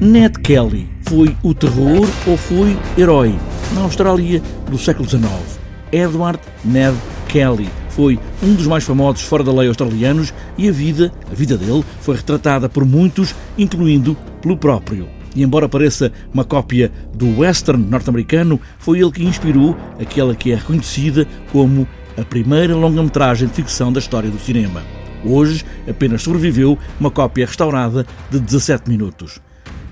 Ned Kelly foi o terror ou foi herói? Na Austrália do século XIX, Edward Ned Kelly foi um dos mais famosos fora da lei australianos e a vida, a vida dele, foi retratada por muitos, incluindo pelo próprio. E embora pareça uma cópia do western norte-americano, foi ele que inspirou aquela que é reconhecida como a primeira longa-metragem de ficção da história do cinema. Hoje apenas sobreviveu uma cópia restaurada de 17 minutos.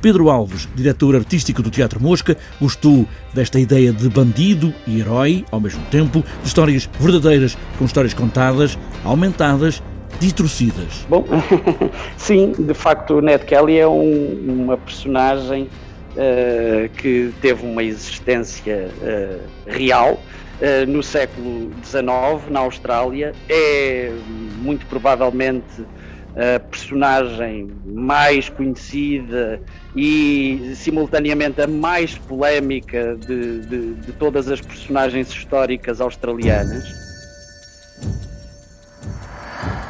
Pedro Alves, diretor artístico do Teatro Mosca, gostou desta ideia de bandido e herói ao mesmo tempo, de histórias verdadeiras com histórias contadas, aumentadas, distorcidas. Bom, sim, de facto, o Ned Kelly é um, uma personagem uh, que teve uma existência uh, real. Uh, no século XIX, na Austrália, é muito provavelmente a personagem mais conhecida e simultaneamente a mais polémica de, de, de todas as personagens históricas australianas.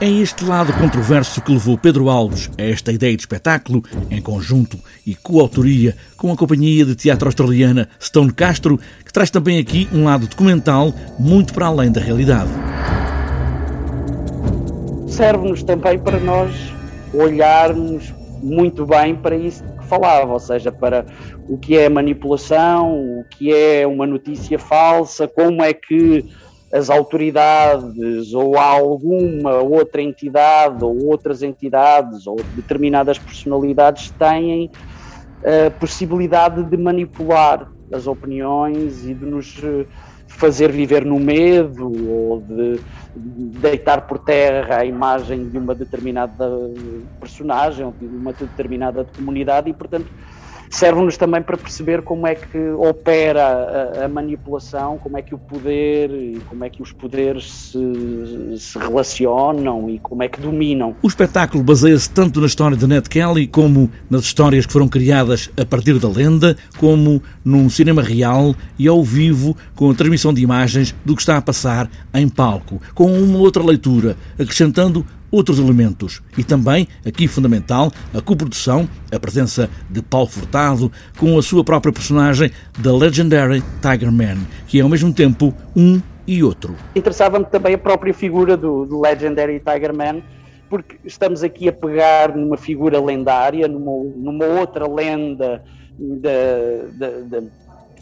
É este lado controverso que levou Pedro Alves a esta ideia de espetáculo, em conjunto e coautoria com a companhia de teatro australiana Stone Castro, que traz também aqui um lado documental muito para além da realidade serve-nos também para nós olharmos muito bem para isso que falava, ou seja, para o que é manipulação, o que é uma notícia falsa, como é que as autoridades ou alguma outra entidade ou outras entidades ou determinadas personalidades têm a possibilidade de manipular as opiniões e de nos fazer viver no medo ou de deitar por terra a imagem de uma determinada personagem ou de uma determinada comunidade e, portanto, serve-nos também para perceber como é que opera a, a, manipulação, como é que o poder e como é que os poderes se, se relacionam e como é que dominam. O espetáculo baseia-se tanto na história de Ned Kelly como nas histórias que foram criadas a partir da lenda, como num cinema real e ao vivo com a transmissão de imagens do que está a passar em palco, com uma outra leitura, acrescentando outros elementos. E também, aqui fundamental, a coprodução, a presença de Paulo Furtado com a sua própria personagem, The Legendary Tiger Man, que é ao mesmo tempo um e outro. Interessava-me também a própria figura do, do Legendary Tiger Man, porque estamos aqui a pegar numa figura lendária, numa, numa outra lenda da, da, da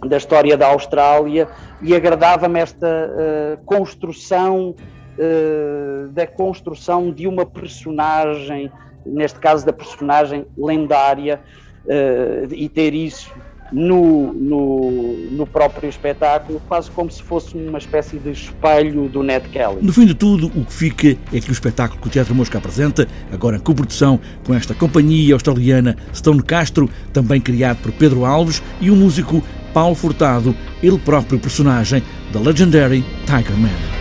da história da Austrália e agradava-me esta uh, construção uh, da construção de uma personagem, neste caso da personagem lendária, uh, e ter isso no, no, no, próprio espetáculo, quase como se fosse uma espécie de espelho do Ned Kelly. No fim de tudo, o que fica é que o espetáculo que o Teatro Mosca apresenta, agora em coprodução com esta companhia australiana Stone Castro, também criado por Pedro Alves, e o músico Paulo Furtado, ele próprio personagem da Legendary Tiger Man.